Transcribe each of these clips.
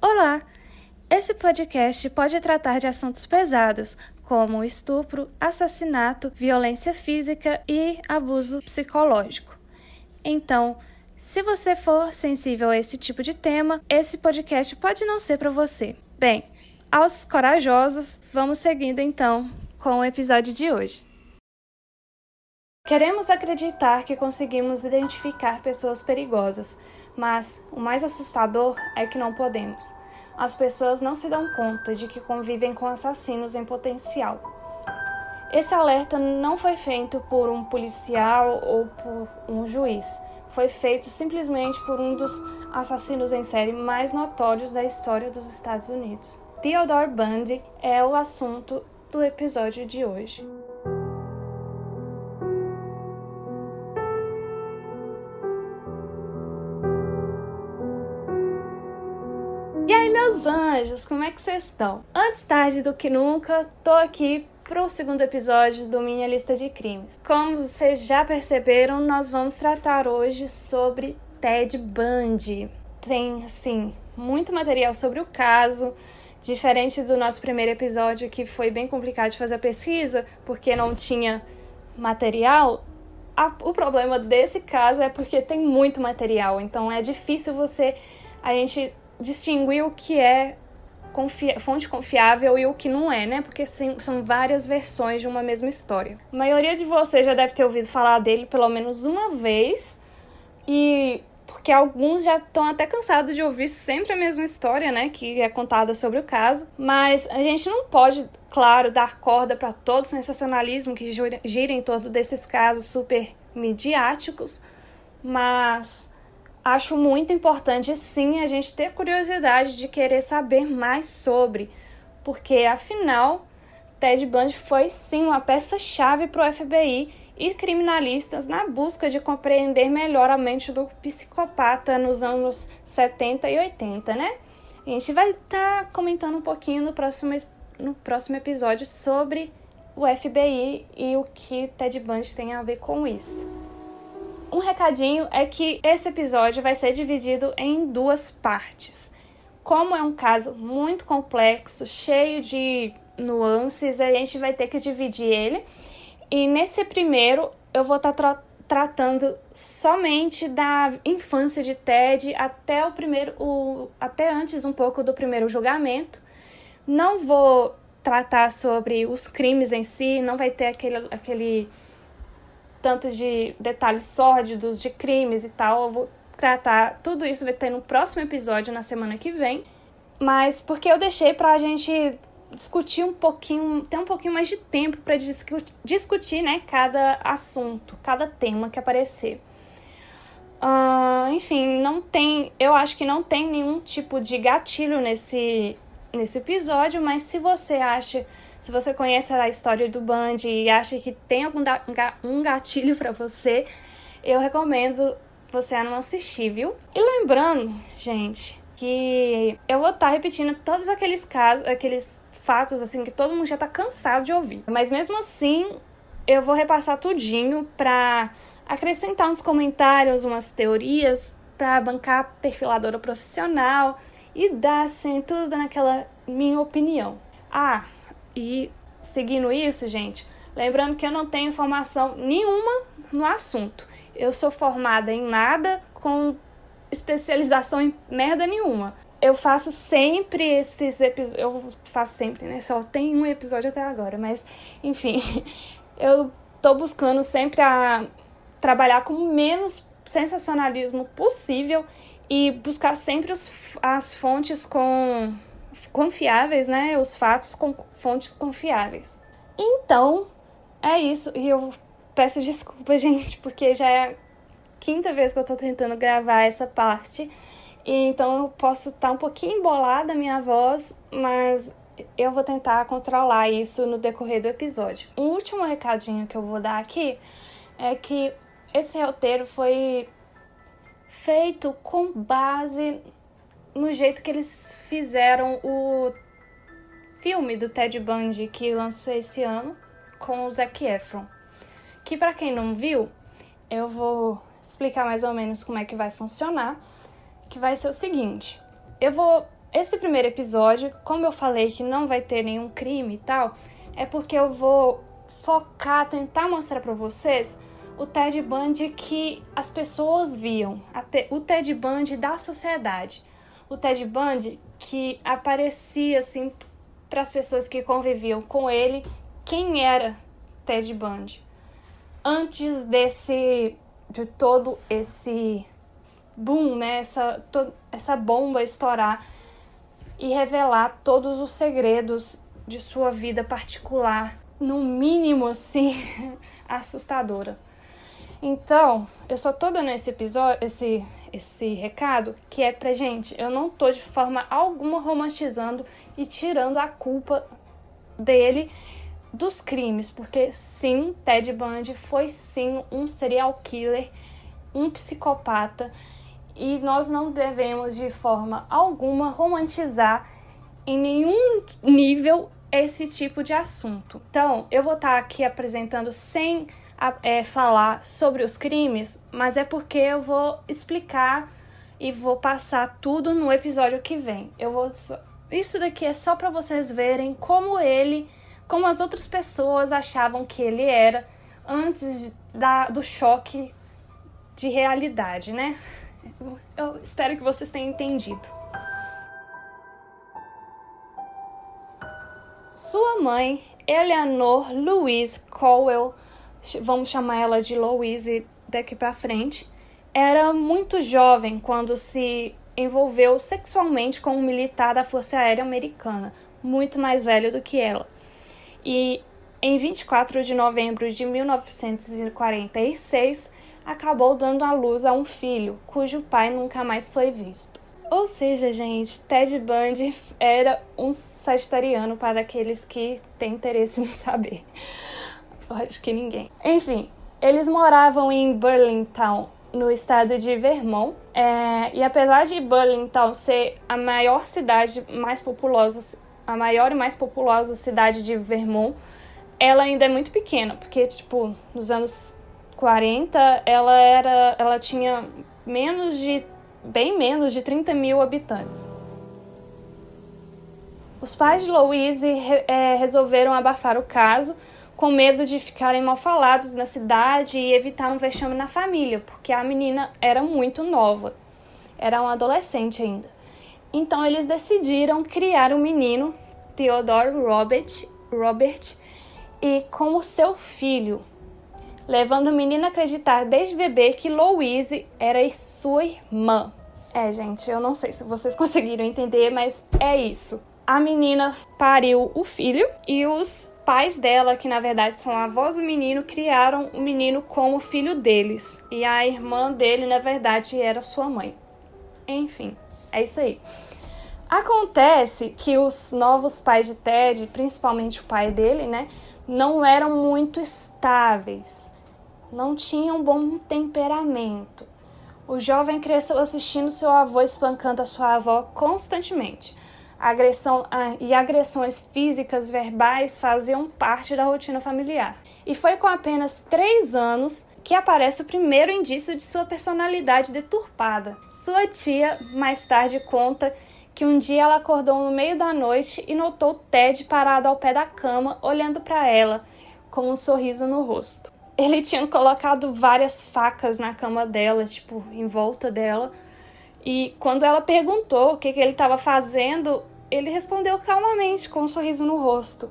Olá! Esse podcast pode tratar de assuntos pesados, como estupro, assassinato, violência física e abuso psicológico. Então, se você for sensível a esse tipo de tema, esse podcast pode não ser para você. Bem, aos corajosos, vamos seguindo então com o episódio de hoje. Queremos acreditar que conseguimos identificar pessoas perigosas, mas o mais assustador é que não podemos. As pessoas não se dão conta de que convivem com assassinos em potencial. Esse alerta não foi feito por um policial ou por um juiz. Foi feito simplesmente por um dos assassinos em série mais notórios da história dos Estados Unidos. Theodore Bundy é o assunto do episódio de hoje. Meus anjos, como é que vocês estão? Antes tarde do que nunca, tô aqui pro segundo episódio do Minha Lista de Crimes. Como vocês já perceberam, nós vamos tratar hoje sobre Ted Bundy. Tem, assim, muito material sobre o caso, diferente do nosso primeiro episódio, que foi bem complicado de fazer a pesquisa, porque não tinha material. A, o problema desse caso é porque tem muito material, então é difícil você. A gente distinguir o que é fonte confiável e o que não é, né? Porque sim, são várias versões de uma mesma história. A maioria de vocês já deve ter ouvido falar dele pelo menos uma vez, e porque alguns já estão até cansados de ouvir sempre a mesma história, né? Que é contada sobre o caso. Mas a gente não pode, claro, dar corda para todo o sensacionalismo que gira em torno desses casos super midiáticos, mas acho muito importante sim a gente ter curiosidade de querer saber mais sobre, porque afinal Ted Bundy foi sim uma peça-chave para o FBI e criminalistas na busca de compreender melhor a mente do psicopata nos anos 70 e 80, né? A gente vai estar tá comentando um pouquinho no próximo, no próximo episódio sobre o FBI e o que Ted Bundy tem a ver com isso. Um recadinho é que esse episódio vai ser dividido em duas partes. Como é um caso muito complexo, cheio de nuances, a gente vai ter que dividir ele. E nesse primeiro, eu vou estar tá tra tratando somente da infância de Ted até o primeiro, o, até antes um pouco do primeiro julgamento. Não vou tratar sobre os crimes em si, não vai ter aquele, aquele tanto de detalhes sórdidos, de crimes e tal. Eu vou tratar tudo isso, vai ter no próximo episódio na semana que vem. Mas porque eu deixei pra gente discutir um pouquinho, ter um pouquinho mais de tempo para discu discutir, né, cada assunto, cada tema que aparecer. Uh, enfim, não tem, eu acho que não tem nenhum tipo de gatilho nesse, nesse episódio, mas se você acha se você conhece a história do Band e acha que tem algum um gatilho para você, eu recomendo você não assistir, viu? E lembrando, gente, que eu vou estar tá repetindo todos aqueles casos, aqueles fatos assim que todo mundo já tá cansado de ouvir. Mas mesmo assim, eu vou repassar tudinho pra acrescentar uns comentários, umas teorias para bancar perfiladora profissional e dar assim tudo naquela minha opinião. Ah, e seguindo isso, gente, lembrando que eu não tenho formação nenhuma no assunto. Eu sou formada em nada com especialização em merda nenhuma. Eu faço sempre esses episódios. Eu faço sempre, né? Só tem um episódio até agora, mas enfim. Eu tô buscando sempre a trabalhar com o menos sensacionalismo possível e buscar sempre os, as fontes com confiáveis, né? Os fatos com fontes confiáveis. Então, é isso. E eu peço desculpa, gente, porque já é a quinta vez que eu tô tentando gravar essa parte. E então eu posso estar tá um pouquinho embolada a minha voz, mas eu vou tentar controlar isso no decorrer do episódio. Um último recadinho que eu vou dar aqui é que esse roteiro foi feito com base no jeito que eles fizeram o filme do Ted Bundy que lançou esse ano com o Zac Efron. Que para quem não viu, eu vou explicar mais ou menos como é que vai funcionar, que vai ser o seguinte: eu vou esse primeiro episódio, como eu falei que não vai ter nenhum crime e tal, é porque eu vou focar, tentar mostrar para vocês o Ted Bundy que as pessoas viam, o Ted Bundy da sociedade, o Ted Bundy que aparecia assim para as pessoas que conviviam com ele, quem era Ted Bundy antes desse de todo esse boom, né, essa, to, essa bomba estourar e revelar todos os segredos de sua vida particular, no mínimo assim, assustadora. Então, eu só tô dando esse episódio, esse, esse recado, que é pra gente, eu não tô de forma alguma romantizando e tirando a culpa dele dos crimes, porque sim, Ted Bundy foi sim um serial killer, um psicopata, e nós não devemos de forma alguma romantizar em nenhum nível esse tipo de assunto. Então, eu vou estar aqui apresentando sem é, falar sobre os crimes, mas é porque eu vou explicar e vou passar tudo no episódio que vem. Eu vou isso daqui é só para vocês verem como ele, como as outras pessoas achavam que ele era antes da, do choque de realidade, né? Eu espero que vocês tenham entendido. Sua mãe, Eleanor Louise Cowell, vamos chamar ela de Louise daqui para frente, era muito jovem quando se envolveu sexualmente com um militar da Força Aérea Americana, muito mais velho do que ela. E em 24 de novembro de 1946, acabou dando à luz a um filho, cujo pai nunca mais foi visto. Ou seja, gente, Ted Bundy era um sagitariano para aqueles que têm interesse em saber. Eu acho que ninguém. Enfim, eles moravam em Burlington, no estado de Vermont. É, e apesar de Burlington ser a maior cidade mais populosa, a maior e mais populosa cidade de Vermont, ela ainda é muito pequena, porque, tipo, nos anos 40, ela era. ela tinha menos de. bem menos de 30 mil habitantes. Os pais de Louise é, resolveram abafar o caso com medo de ficarem mal falados na cidade e evitar um vexame na família, porque a menina era muito nova, era um adolescente ainda. Então eles decidiram criar um menino, Theodore Robert, Robert e como seu filho, levando o menino a acreditar desde bebê que Louise era sua irmã. É, gente, eu não sei se vocês conseguiram entender, mas é isso. A menina pariu o filho e os pais dela, que na verdade são avós do menino, criaram o menino como filho deles. E a irmã dele, na verdade, era sua mãe. Enfim, é isso aí. Acontece que os novos pais de Ted, principalmente o pai dele, né, não eram muito estáveis, não tinham bom temperamento. O jovem cresceu assistindo seu avô espancando a sua avó constantemente agressão ah, e agressões físicas, verbais faziam parte da rotina familiar. E foi com apenas três anos que aparece o primeiro indício de sua personalidade deturpada. Sua tia mais tarde conta que um dia ela acordou no meio da noite e notou Ted parado ao pé da cama, olhando para ela, com um sorriso no rosto. Ele tinha colocado várias facas na cama dela, tipo, em volta dela, e quando ela perguntou o que, que ele estava fazendo, ele respondeu calmamente, com um sorriso no rosto: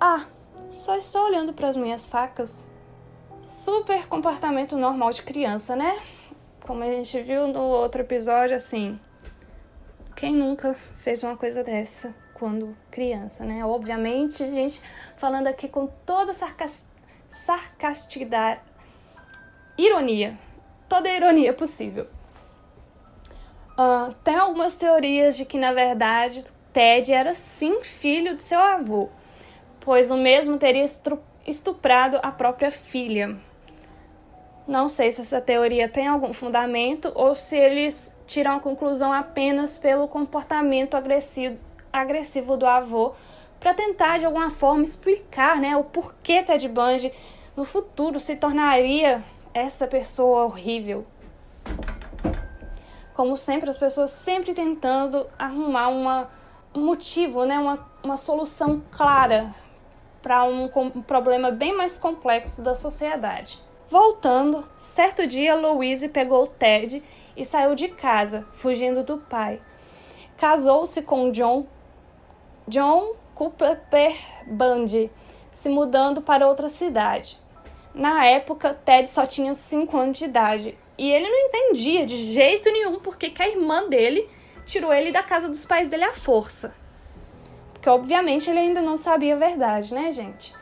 Ah, só estou olhando para as minhas facas. Super comportamento normal de criança, né? Como a gente viu no outro episódio, assim. Quem nunca fez uma coisa dessa quando criança, né? Obviamente, gente, falando aqui com toda sarcasticidade, ironia, toda a ironia possível. Uh, tem algumas teorias de que, na verdade, Ted era sim filho do seu avô, pois o mesmo teria estuprado a própria filha. Não sei se essa teoria tem algum fundamento ou se eles tiram a conclusão apenas pelo comportamento agressivo, agressivo do avô para tentar de alguma forma explicar né, o porquê Ted Bundy no futuro se tornaria essa pessoa horrível. Como sempre, as pessoas sempre tentando arrumar uma, um motivo, né? uma, uma solução clara para um, um problema bem mais complexo da sociedade. Voltando, certo dia Louise pegou Ted e saiu de casa, fugindo do pai. Casou-se com John John Cooper Bundy, se mudando para outra cidade. Na época, Ted só tinha 5 anos de idade e ele não entendia de jeito nenhum porque que a irmã dele tirou ele da casa dos pais dele à força. Porque, obviamente, ele ainda não sabia a verdade, né, gente?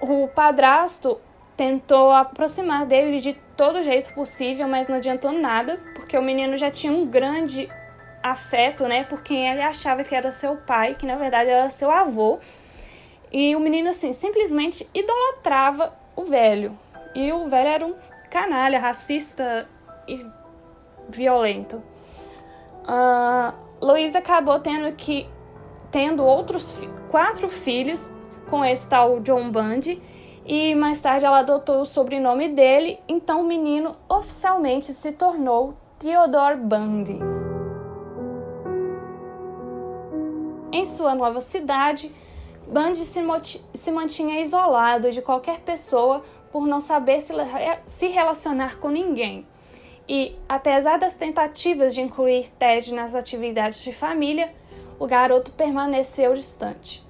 O padrasto tentou aproximar dele de todo jeito possível, mas não adiantou nada, porque o menino já tinha um grande afeto, né, por quem ele achava que era seu pai, que na verdade era seu avô. E o menino, assim, simplesmente idolatrava o velho. E o velho era um canalha, racista e violento. Uh, Luísa acabou tendo que tendo outros quatro filhos com esse tal John Bundy e mais tarde ela adotou o sobrenome dele, então o menino oficialmente se tornou Theodore Bundy. Em sua nova cidade, Bundy se, se mantinha isolado de qualquer pessoa por não saber se, relacionar com ninguém. E, apesar das tentativas de incluir Ted nas atividades de família, o garoto permaneceu distante.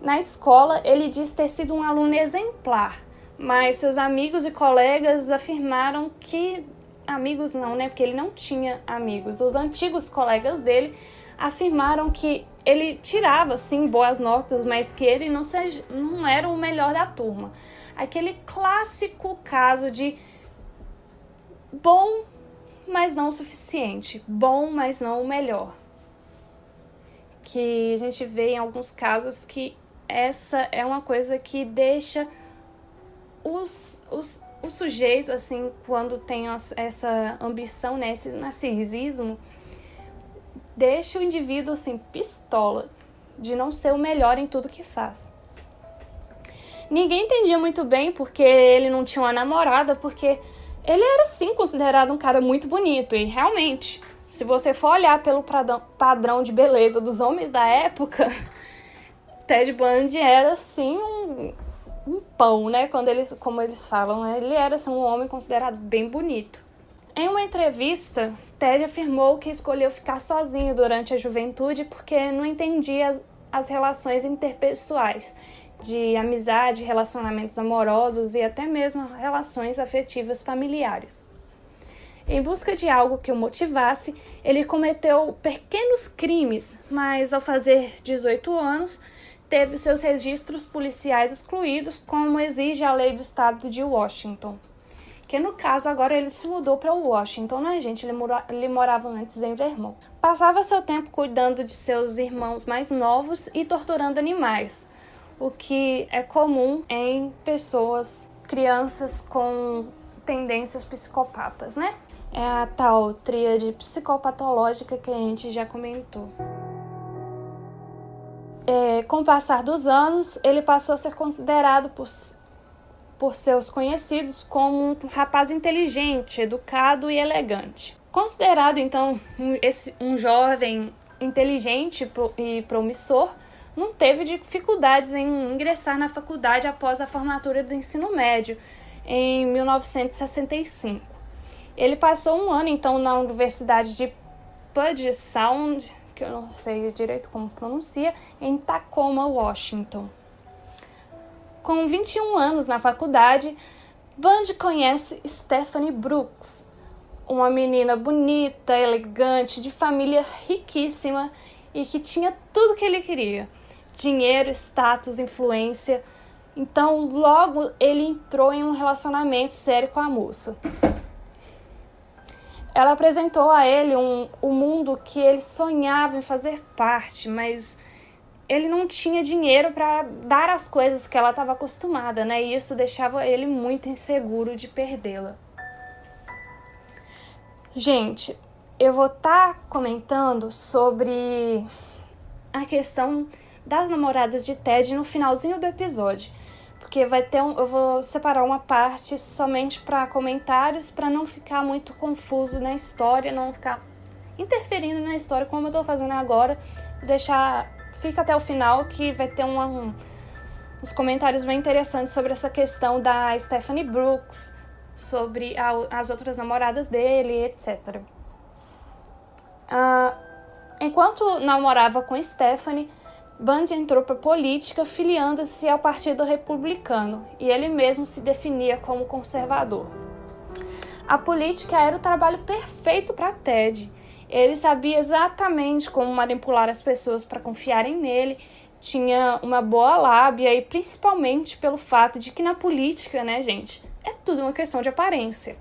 Na escola, ele diz ter sido um aluno exemplar, mas seus amigos e colegas afirmaram que. Amigos não, né? Porque ele não tinha amigos. Os antigos colegas dele afirmaram que ele tirava, sim, boas notas, mas que ele não, seja, não era o melhor da turma. Aquele clássico caso de bom, mas não o suficiente. Bom, mas não o melhor que a gente vê em alguns casos que essa é uma coisa que deixa os, os, o sujeito, assim, quando tem essa ambição, né, esse narcisismo, deixa o indivíduo, assim, pistola, de não ser o melhor em tudo que faz. Ninguém entendia muito bem porque ele não tinha uma namorada, porque ele era, sim, considerado um cara muito bonito, e realmente se você for olhar pelo padrão de beleza dos homens da época, Ted Bundy era assim um, um pão, né? Quando eles, como eles falam, né? ele era assim, um homem considerado bem bonito. Em uma entrevista, Ted afirmou que escolheu ficar sozinho durante a juventude porque não entendia as, as relações interpessoais, de amizade, relacionamentos amorosos e até mesmo relações afetivas familiares. Em busca de algo que o motivasse, ele cometeu pequenos crimes, mas ao fazer 18 anos, teve seus registros policiais excluídos, como exige a lei do estado de Washington. Que no caso agora ele se mudou para Washington, né, gente? Ele, mora, ele morava antes em Vermont. Passava seu tempo cuidando de seus irmãos mais novos e torturando animais, o que é comum em pessoas, crianças com tendências psicopatas, né? é a tal tríade psicopatológica que a gente já comentou. É, com o passar dos anos, ele passou a ser considerado por, por seus conhecidos como um rapaz inteligente, educado e elegante. Considerado então um, esse, um jovem inteligente e promissor, não teve dificuldades em ingressar na faculdade após a formatura do ensino médio em 1965. Ele passou um ano, então, na Universidade de Puget Sound, que eu não sei direito como pronuncia, em Tacoma, Washington. Com 21 anos na faculdade, Bundy conhece Stephanie Brooks, uma menina bonita, elegante, de família riquíssima e que tinha tudo que ele queria: dinheiro, status, influência. Então, logo ele entrou em um relacionamento sério com a moça ela apresentou a ele um, um mundo que ele sonhava em fazer parte, mas ele não tinha dinheiro para dar as coisas que ela estava acostumada, né? E isso deixava ele muito inseguro de perdê-la. Gente, eu vou estar tá comentando sobre a questão das namoradas de Ted no finalzinho do episódio. porque vai ter um, eu vou separar uma parte somente para comentários para não ficar muito confuso na história, não ficar interferindo na história como eu tô fazendo agora, deixar fica até o final que vai ter uma, um, uns comentários bem interessantes sobre essa questão da Stephanie Brooks, sobre a, as outras namoradas dele, etc. Uh, ah, enquanto namorava com Stephanie, Bundy entrou para a política filiando-se ao Partido Republicano e ele mesmo se definia como conservador. A política era o trabalho perfeito para Ted. Ele sabia exatamente como manipular as pessoas para confiarem nele, tinha uma boa lábia e principalmente pelo fato de que na política, né, gente, é tudo uma questão de aparência.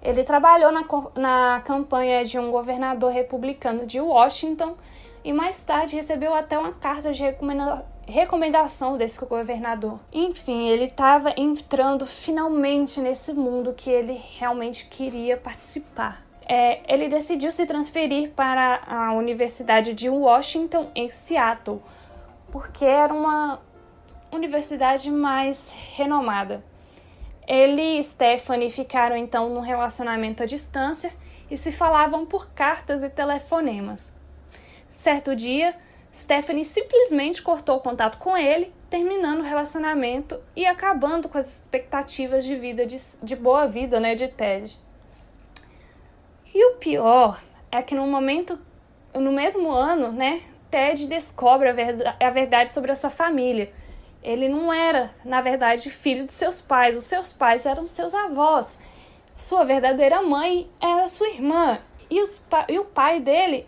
Ele trabalhou na, na campanha de um governador republicano de Washington e mais tarde recebeu até uma carta de recomenda recomendação desse governador. Enfim, ele estava entrando finalmente nesse mundo que ele realmente queria participar. É, ele decidiu se transferir para a Universidade de Washington, em Seattle, porque era uma universidade mais renomada. Ele e Stephanie ficaram então num relacionamento à distância e se falavam por cartas e telefonemas. Certo dia, Stephanie simplesmente cortou o contato com ele, terminando o relacionamento e acabando com as expectativas de vida de, de boa vida, né, de Ted. E o pior é que no momento, no mesmo ano, né, Ted descobre a, verdade, a verdade sobre a sua família. Ele não era, na verdade, filho de seus pais. Os seus pais eram seus avós. Sua verdadeira mãe era sua irmã. E, os, e o pai dele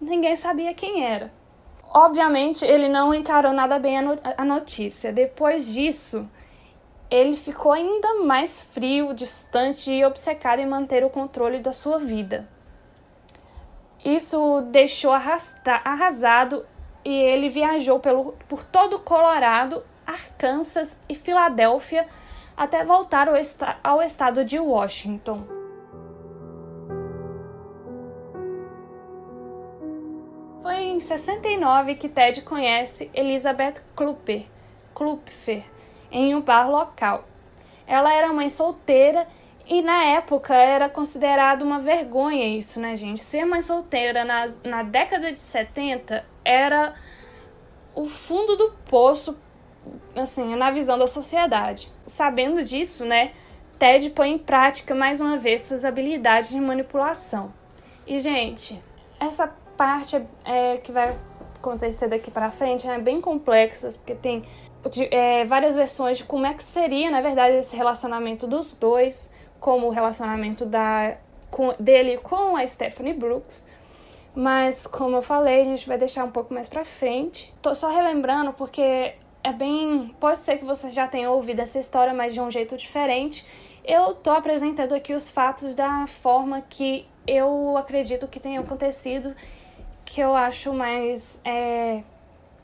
ninguém sabia quem era. Obviamente, ele não encarou nada bem a notícia. Depois disso, ele ficou ainda mais frio, distante e obcecado em manter o controle da sua vida. Isso deixou arrasado e ele viajou pelo, por todo o Colorado, Arkansas e Filadélfia até voltar ao, ao estado de Washington. Em 69 que Ted conhece Elizabeth Klupper, Klupfer em um bar local. Ela era mãe solteira e na época era considerado uma vergonha isso, né, gente? Ser mãe solteira na, na década de 70 era o fundo do poço, assim, na visão da sociedade. Sabendo disso, né, Ted põe em prática mais uma vez suas habilidades de manipulação. E, gente, essa parte é, que vai acontecer daqui para frente é bem complexa, porque tem é, várias versões de como é que seria, na verdade, esse relacionamento dos dois, como o relacionamento da, com, dele com a Stephanie Brooks. Mas, como eu falei, a gente vai deixar um pouco mais pra frente. Tô só relembrando porque é bem. Pode ser que vocês já tenham ouvido essa história, mas de um jeito diferente. Eu tô apresentando aqui os fatos da forma que eu acredito que tenha acontecido que eu acho mais é,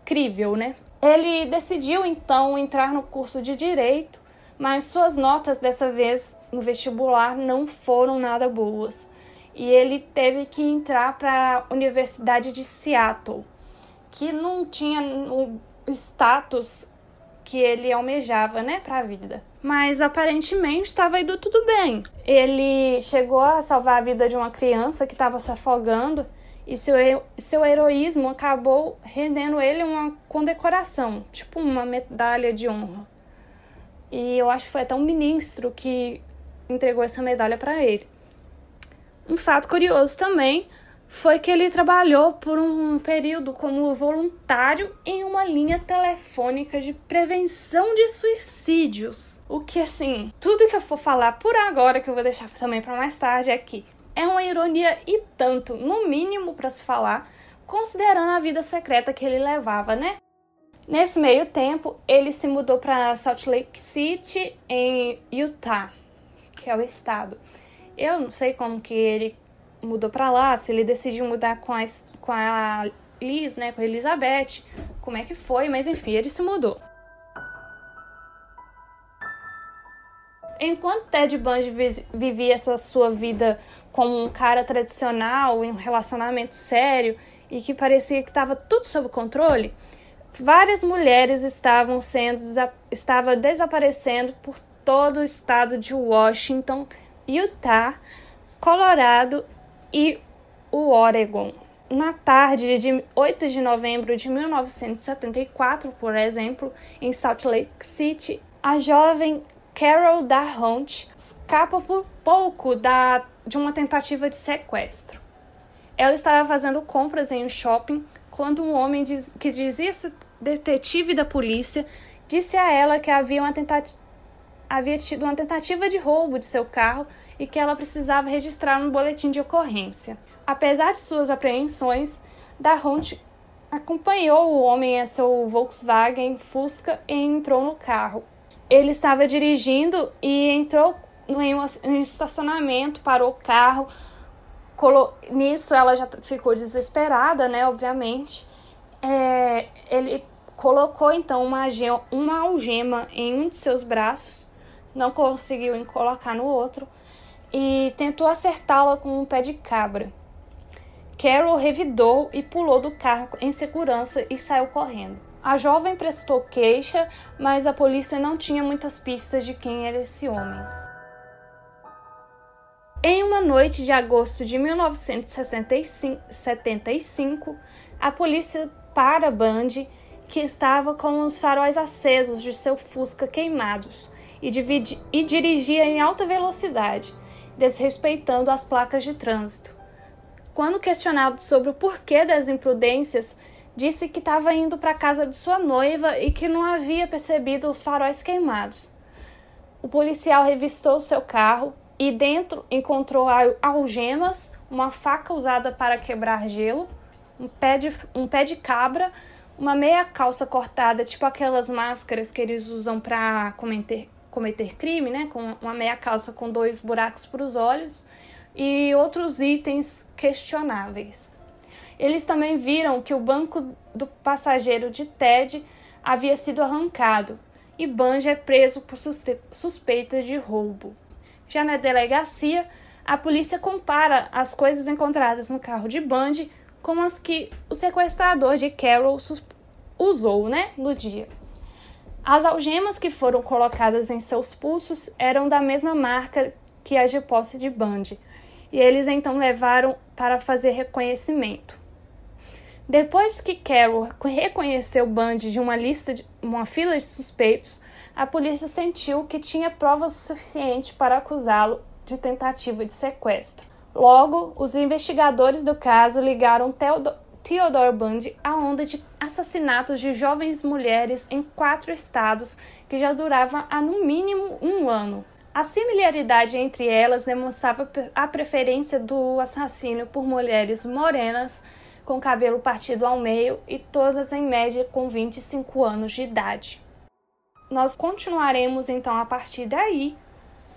crível, né? Ele decidiu então entrar no curso de direito, mas suas notas dessa vez no vestibular não foram nada boas. E ele teve que entrar para a Universidade de Seattle, que não tinha o status que ele almejava, né, para a vida. Mas aparentemente estava indo tudo bem. Ele chegou a salvar a vida de uma criança que estava se afogando e seu, seu heroísmo acabou rendendo ele uma condecoração, tipo uma medalha de honra. E eu acho que foi até um ministro que entregou essa medalha para ele. Um fato curioso também foi que ele trabalhou por um período como voluntário em uma linha telefônica de prevenção de suicídios. O que assim, tudo que eu for falar por agora que eu vou deixar também para mais tarde é que é uma ironia e tanto, no mínimo para se falar, considerando a vida secreta que ele levava, né? Nesse meio tempo, ele se mudou para Salt Lake City, em Utah, que é o estado. Eu não sei como que ele mudou para lá, se ele decidiu mudar com a, com a Liz, né, com a Elizabeth, como é que foi, mas enfim, ele se mudou. Enquanto Ted Bundy vivia essa sua vida como um cara tradicional, em um relacionamento sério e que parecia que estava tudo sob controle, várias mulheres estavam sendo estava desaparecendo por todo o estado de Washington, Utah, Colorado e o Oregon. Na tarde de 8 de novembro de 1974, por exemplo, em Salt Lake City, a jovem Carol Darhunt escapa por pouco da, de uma tentativa de sequestro. Ela estava fazendo compras em um shopping quando um homem diz, que dizia ser detetive da polícia disse a ela que havia, uma havia tido uma tentativa de roubo de seu carro e que ela precisava registrar um boletim de ocorrência. Apesar de suas apreensões, Darhunt acompanhou o homem em seu Volkswagen Fusca e entrou no carro. Ele estava dirigindo e entrou em um estacionamento, parou o carro. Nisso ela já ficou desesperada, né? Obviamente. É, ele colocou então uma, uma algema em um de seus braços, não conseguiu colocar no outro e tentou acertá-la com um pé de cabra. Carol revidou e pulou do carro em segurança e saiu correndo. A jovem prestou queixa, mas a polícia não tinha muitas pistas de quem era esse homem. Em uma noite de agosto de 1975, a polícia para Bundy, que estava com os faróis acesos de seu Fusca queimados e, e dirigia em alta velocidade, desrespeitando as placas de trânsito. Quando questionado sobre o porquê das imprudências, disse que estava indo para a casa de sua noiva e que não havia percebido os faróis queimados. O policial revistou seu carro e dentro encontrou algemas, uma faca usada para quebrar gelo, um pé de, um pé de cabra, uma meia calça cortada, tipo aquelas máscaras que eles usam para cometer, cometer crime, né? Com uma meia calça com dois buracos para os olhos e outros itens questionáveis. Eles também viram que o banco do passageiro de Ted havia sido arrancado e Banjo é preso por suspeita de roubo. Já na delegacia, a polícia compara as coisas encontradas no carro de Bundy com as que o sequestrador de Carol usou né, no dia. As algemas que foram colocadas em seus pulsos eram da mesma marca que as de posse de Bundy, e eles então levaram para fazer reconhecimento. Depois que Carol reconheceu Bundy de uma lista de uma fila de suspeitos, a polícia sentiu que tinha provas suficientes para acusá-lo de tentativa de sequestro. Logo, os investigadores do caso ligaram Theodore Bundy à onda de assassinatos de jovens mulheres em quatro estados que já durava há no mínimo um ano. A similaridade entre elas demonstrava a preferência do assassino por mulheres morenas, com cabelo partido ao meio e todas em média com 25 anos de idade. Nós continuaremos então a partir daí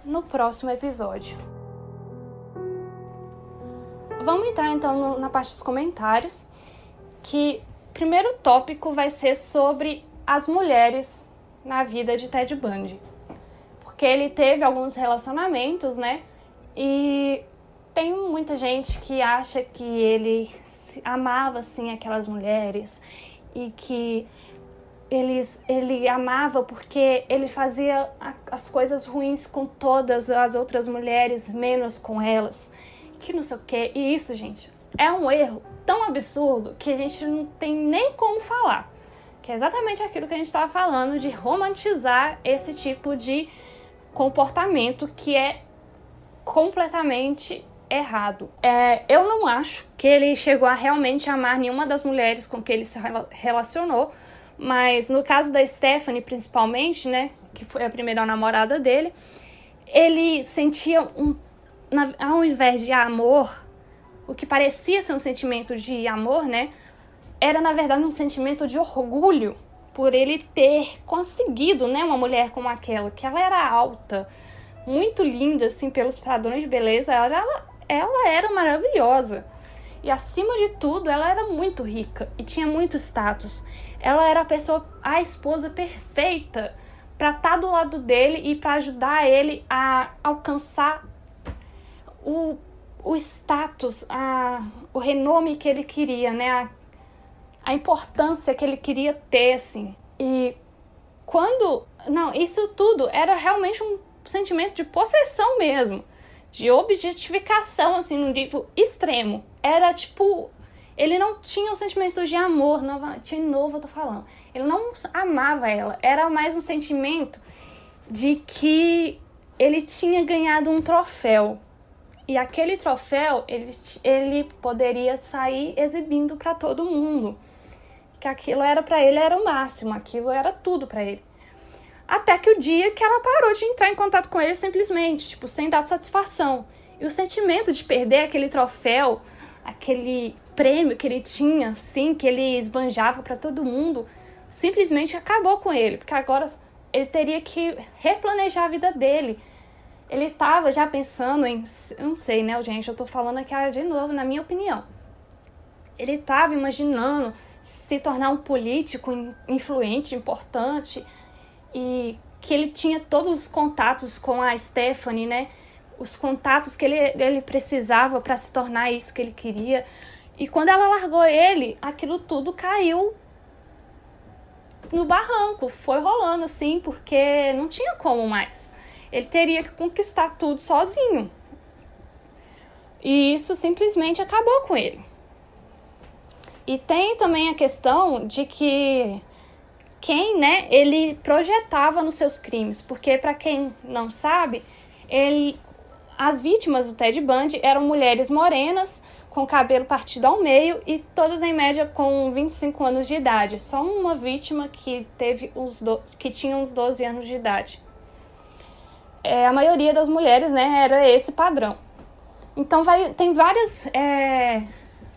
no próximo episódio. Vamos entrar então na parte dos comentários, que o primeiro tópico vai ser sobre as mulheres na vida de Ted Bundy. Porque ele teve alguns relacionamentos, né? E tem muita gente que acha que ele amava assim aquelas mulheres e que eles, ele amava porque ele fazia as coisas ruins com todas as outras mulheres, menos com elas. Que não sei o que. E isso, gente, é um erro tão absurdo que a gente não tem nem como falar. Que é exatamente aquilo que a gente estava falando de romantizar esse tipo de comportamento que é completamente errado. É, eu não acho que ele chegou a realmente amar nenhuma das mulheres com que ele se relacionou, mas no caso da Stephanie, principalmente, né, que foi a primeira namorada dele, ele sentia um. Na, ao invés de amor, o que parecia ser um sentimento de amor, né, era na verdade um sentimento de orgulho por ele ter conseguido, né, uma mulher como aquela, que ela era alta, muito linda, assim, pelos padrões de beleza, ela, ela era maravilhosa. E acima de tudo, ela era muito rica e tinha muito status. Ela era a pessoa, a esposa perfeita para estar tá do lado dele e para ajudar ele a alcançar o, o status, a, o renome que ele queria, né? A, a importância que ele queria ter, assim. E quando. Não, isso tudo era realmente um sentimento de possessão mesmo. De objetificação, assim, num nível extremo. Era tipo. Ele não tinha um sentimento de amor, de novo eu tô falando. Ele não amava ela. Era mais um sentimento de que ele tinha ganhado um troféu. E aquele troféu ele, ele poderia sair exibindo para todo mundo. Que aquilo era para ele era o máximo, aquilo era tudo para ele. Até que o dia que ela parou de entrar em contato com ele simplesmente, tipo, sem dar satisfação. E o sentimento de perder aquele troféu, aquele prêmio que ele tinha, assim, que ele esbanjava para todo mundo, simplesmente acabou com ele, porque agora ele teria que replanejar a vida dele. Ele estava já pensando em, eu não sei, né, gente, eu tô falando aqui de novo, na minha opinião. Ele estava imaginando se tornar um político influente, importante, e que ele tinha todos os contatos com a Stephanie, né? Os contatos que ele, ele precisava para se tornar isso que ele queria. E quando ela largou ele, aquilo tudo caiu no barranco. Foi rolando assim, porque não tinha como mais. Ele teria que conquistar tudo sozinho. E isso simplesmente acabou com ele. E tem também a questão de que quem, né, ele projetava nos seus crimes, porque para quem não sabe, ele as vítimas do Ted Bundy eram mulheres morenas com cabelo partido ao meio e todas em média com 25 anos de idade. Só uma vítima que teve uns do... que tinha uns 12 anos de idade. É, a maioria das mulheres, né, era esse padrão. Então vai, tem várias é,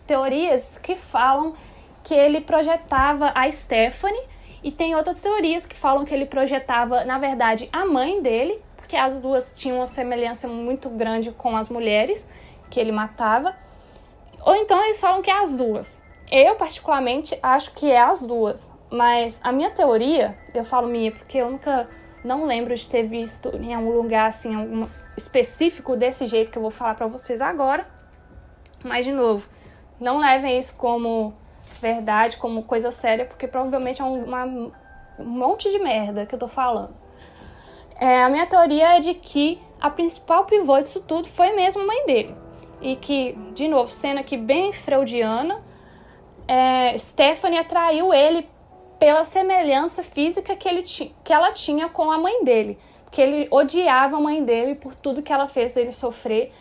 teorias que falam que ele projetava a Stephanie e tem outras teorias que falam que ele projetava, na verdade, a mãe dele, porque as duas tinham uma semelhança muito grande com as mulheres que ele matava. Ou então eles falam que é as duas. Eu, particularmente, acho que é as duas. Mas a minha teoria, eu falo minha porque eu nunca não lembro de ter visto em algum lugar assim, algum específico desse jeito que eu vou falar para vocês agora. Mas de novo, não levem isso como verdade, como coisa séria, porque provavelmente é uma, um monte de merda que eu tô falando. É, a minha teoria é de que a principal pivô disso tudo foi mesmo a mãe dele e que, de novo, cena aqui bem freudiana, é, Stephanie atraiu ele pela semelhança física que, ele que ela tinha com a mãe dele. Porque ele odiava a mãe dele por tudo que ela fez ele sofrer,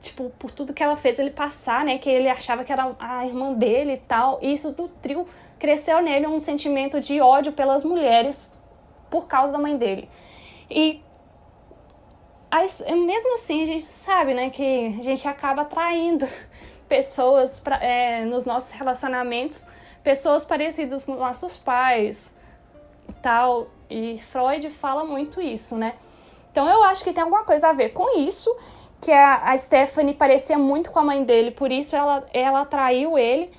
tipo, por tudo que ela fez ele passar, né? Que ele achava que era a irmã dele e tal. E isso do trio cresceu nele um sentimento de ódio pelas mulheres por causa da mãe dele. E mesmo assim, a gente sabe, né, que a gente acaba atraindo pessoas pra, é, nos nossos relacionamentos, pessoas parecidas com nossos pais e tal. E Freud fala muito isso, né? Então eu acho que tem alguma coisa a ver com isso, que a, a Stephanie parecia muito com a mãe dele, por isso ela, ela atraiu ele.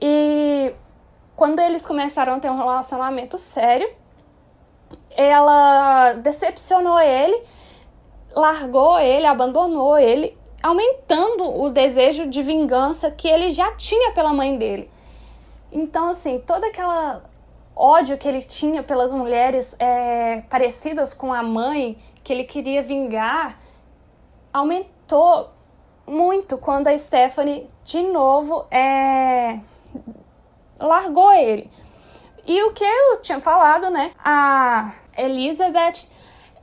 E quando eles começaram a ter um relacionamento sério, ela decepcionou ele largou ele, abandonou ele, aumentando o desejo de vingança que ele já tinha pela mãe dele. Então, assim, toda aquela ódio que ele tinha pelas mulheres é, parecidas com a mãe, que ele queria vingar, aumentou muito quando a Stephanie, de novo, é, largou ele. E o que eu tinha falado, né? A Elizabeth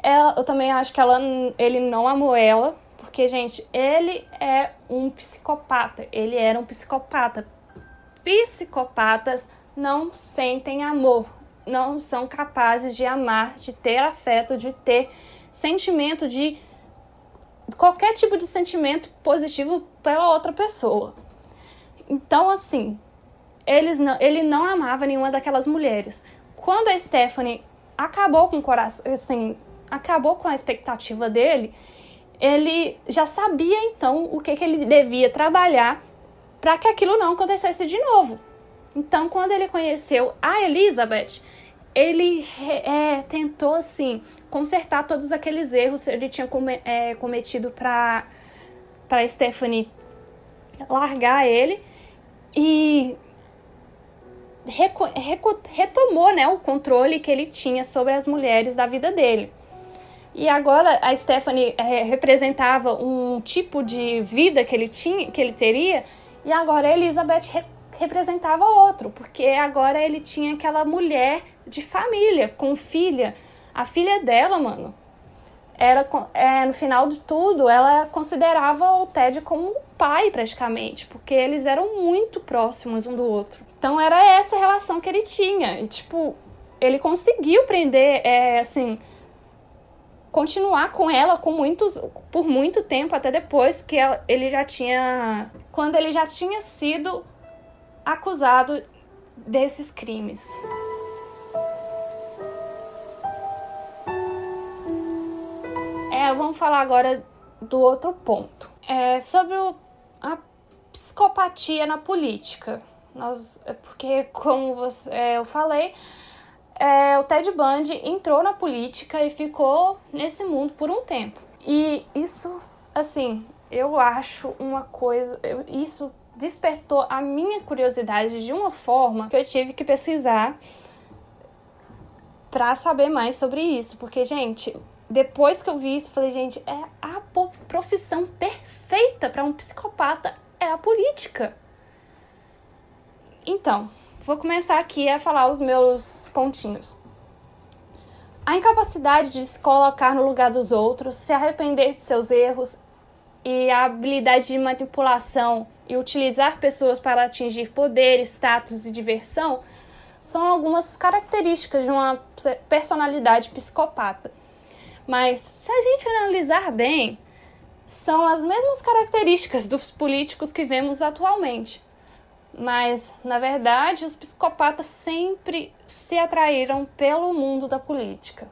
ela, eu também acho que ela, ele não amou ela, porque, gente, ele é um psicopata. Ele era um psicopata. Psicopatas não sentem amor, não são capazes de amar, de ter afeto, de ter sentimento de qualquer tipo de sentimento positivo pela outra pessoa. Então, assim, eles não, ele não amava nenhuma daquelas mulheres. Quando a Stephanie acabou com o coração, assim, acabou com a expectativa dele, ele já sabia então o que, que ele devia trabalhar para que aquilo não acontecesse de novo. Então, quando ele conheceu a Elizabeth, ele é, tentou assim consertar todos aqueles erros que ele tinha é, cometido para para Stephanie largar ele e retomou né, o controle que ele tinha sobre as mulheres da vida dele. E agora a Stephanie é, representava um tipo de vida que ele tinha, que ele teria, e agora a Elizabeth re representava outro, porque agora ele tinha aquela mulher de família, com filha. A filha dela, mano, era é, no final de tudo, ela considerava o Ted como um pai praticamente, porque eles eram muito próximos um do outro. Então era essa relação que ele tinha. E tipo, ele conseguiu prender, é, assim, continuar com ela com muitos, por muito tempo, até depois que ele já tinha. Quando ele já tinha sido acusado desses crimes. É, vamos falar agora do outro ponto. É sobre o, a psicopatia na política. Nós, é porque, como você, é, eu falei, é, o Ted Bundy entrou na política e ficou nesse mundo por um tempo. E isso, assim, eu acho uma coisa. Eu, isso despertou a minha curiosidade de uma forma que eu tive que pesquisar para saber mais sobre isso. Porque, gente, depois que eu vi isso, eu falei, gente, é a profissão perfeita para um psicopata é a política. Então, vou começar aqui a falar os meus pontinhos. A incapacidade de se colocar no lugar dos outros, se arrepender de seus erros e a habilidade de manipulação e utilizar pessoas para atingir poder, status e diversão são algumas características de uma personalidade psicopata. Mas se a gente analisar bem, são as mesmas características dos políticos que vemos atualmente. Mas, na verdade, os psicopatas sempre se atraíram pelo mundo da política.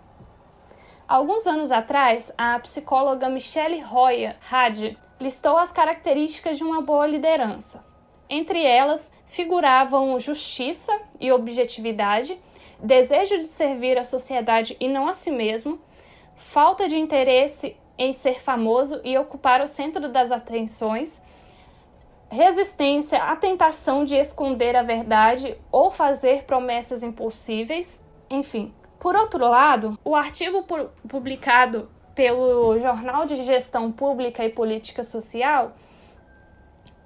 Alguns anos atrás, a psicóloga Michelle Roya Had listou as características de uma boa liderança. Entre elas, figuravam justiça e objetividade, desejo de servir a sociedade e não a si mesmo, falta de interesse em ser famoso e ocupar o centro das atenções, resistência à tentação de esconder a verdade ou fazer promessas impossíveis, enfim. Por outro lado, o artigo publicado pelo Jornal de Gestão Pública e Política Social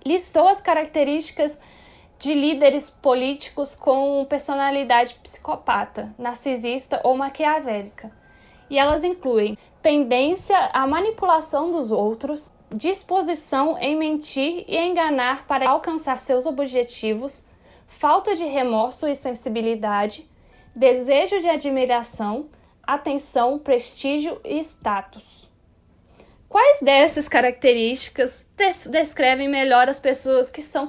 listou as características de líderes políticos com personalidade psicopata, narcisista ou maquiavélica. E elas incluem tendência à manipulação dos outros, disposição em mentir e enganar para alcançar seus objetivos, falta de remorso e sensibilidade, desejo de admiração, atenção, prestígio e status. Quais dessas características descrevem melhor as pessoas que estão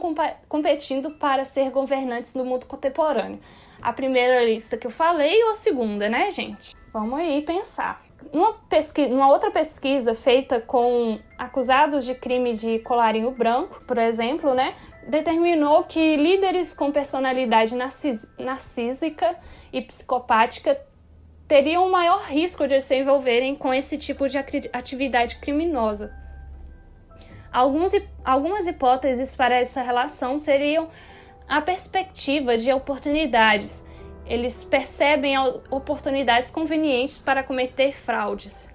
competindo para ser governantes no mundo contemporâneo? A primeira lista que eu falei ou a segunda, né, gente? Vamos aí pensar. Uma, pesquisa, uma outra pesquisa feita com acusados de crime de colarinho branco, por exemplo, né, determinou que líderes com personalidade narcísica e psicopática teriam um maior risco de se envolverem com esse tipo de atividade criminosa. Alguns, algumas hipóteses para essa relação seriam a perspectiva de oportunidades, eles percebem oportunidades convenientes para cometer fraudes.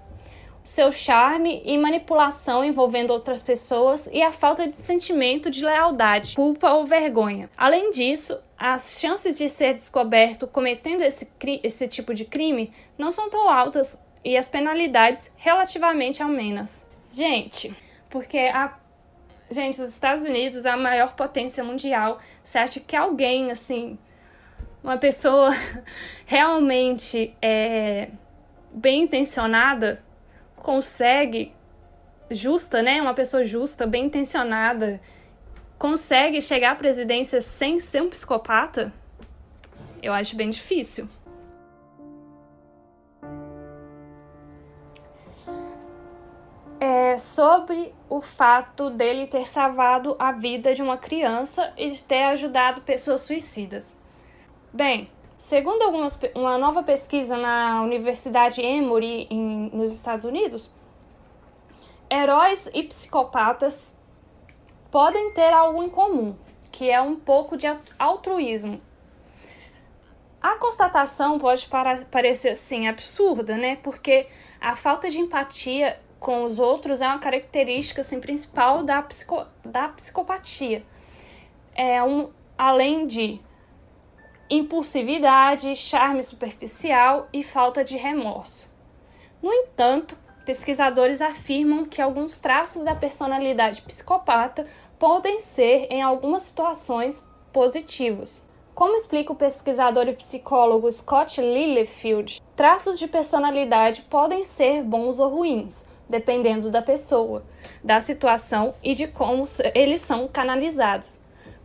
Seu charme e manipulação envolvendo outras pessoas e a falta de sentimento de lealdade, culpa ou vergonha. Além disso, as chances de ser descoberto cometendo esse, esse tipo de crime não são tão altas e as penalidades relativamente amenas. Gente, porque a gente, os Estados Unidos é a maior potência mundial. Você acha que alguém assim uma pessoa realmente é, bem intencionada consegue, justa, né? Uma pessoa justa, bem intencionada, consegue chegar à presidência sem ser um psicopata? Eu acho bem difícil. É sobre o fato dele ter salvado a vida de uma criança e de ter ajudado pessoas suicidas. Bem, segundo algumas, uma nova pesquisa na Universidade Emory em, nos Estados Unidos, heróis e psicopatas podem ter algo em comum, que é um pouco de altruísmo. A constatação pode parecer assim absurda, né? Porque a falta de empatia com os outros é uma característica assim, principal da, psico, da psicopatia. É um, além de impulsividade, charme superficial e falta de remorso. No entanto, pesquisadores afirmam que alguns traços da personalidade psicopata podem ser, em algumas situações, positivos. Como explica o pesquisador e psicólogo Scott Littlefield, traços de personalidade podem ser bons ou ruins, dependendo da pessoa, da situação e de como eles são canalizados.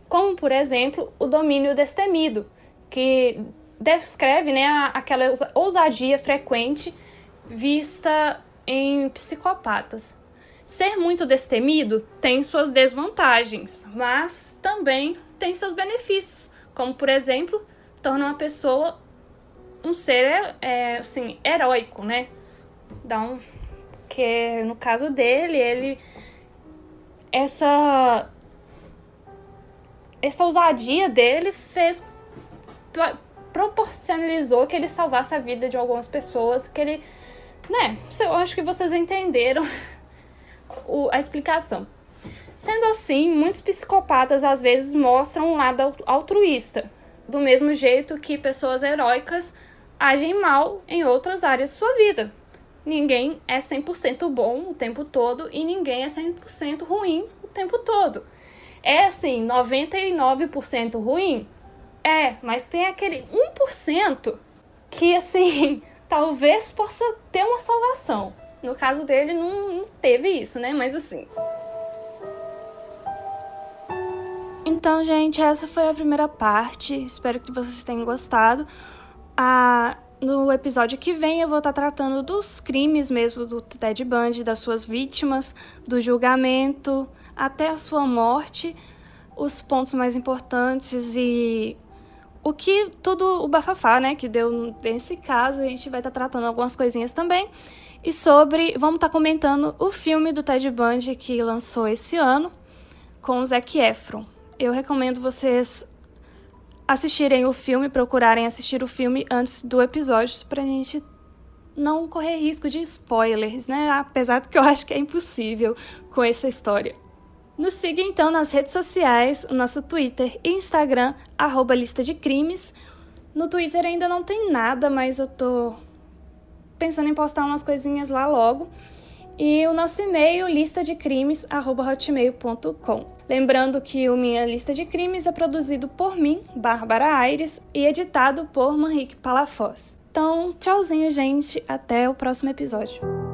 Como, por exemplo, o domínio destemido, que descreve né, aquela ousadia frequente vista em psicopatas. Ser muito destemido tem suas desvantagens, mas também tem seus benefícios, como por exemplo, torna uma pessoa um ser é, assim, heróico, né? Dá um. Que no caso dele, ele. Essa. Essa ousadia dele fez. Proporcionalizou que ele salvasse a vida de algumas pessoas, que ele. Né? Eu acho que vocês entenderam o, a explicação. Sendo assim, muitos psicopatas às vezes mostram um lado altruísta, do mesmo jeito que pessoas heróicas agem mal em outras áreas de sua vida. Ninguém é 100% bom o tempo todo e ninguém é 100% ruim o tempo todo. É assim, 99% ruim? É, mas tem aquele 1% que assim, talvez possa ter uma salvação. No caso dele não, não teve isso, né? Mas assim, Então, gente, essa foi a primeira parte. Espero que vocês tenham gostado. Ah, no episódio que vem eu vou estar tratando dos crimes mesmo do Ted Bundy, das suas vítimas, do julgamento até a sua morte, os pontos mais importantes e o que tudo o bafafá, né, que deu nesse caso, a gente vai estar tratando algumas coisinhas também. E sobre, vamos estar comentando o filme do Ted Bundy que lançou esse ano com o Zac Efron eu recomendo vocês assistirem o filme, procurarem assistir o filme antes do episódio pra gente não correr risco de spoilers, né? Apesar de que eu acho que é impossível com essa história. Nos siga então nas redes sociais, o nosso Twitter e Instagram, arroba lista de crimes. No Twitter ainda não tem nada, mas eu tô pensando em postar umas coisinhas lá logo. E o nosso e-mail, lista de crimes, arroba hotmail.com. Lembrando que o Minha Lista de Crimes é produzido por mim, Bárbara Aires, e editado por Manrique Palafoz. Então, tchauzinho, gente. Até o próximo episódio.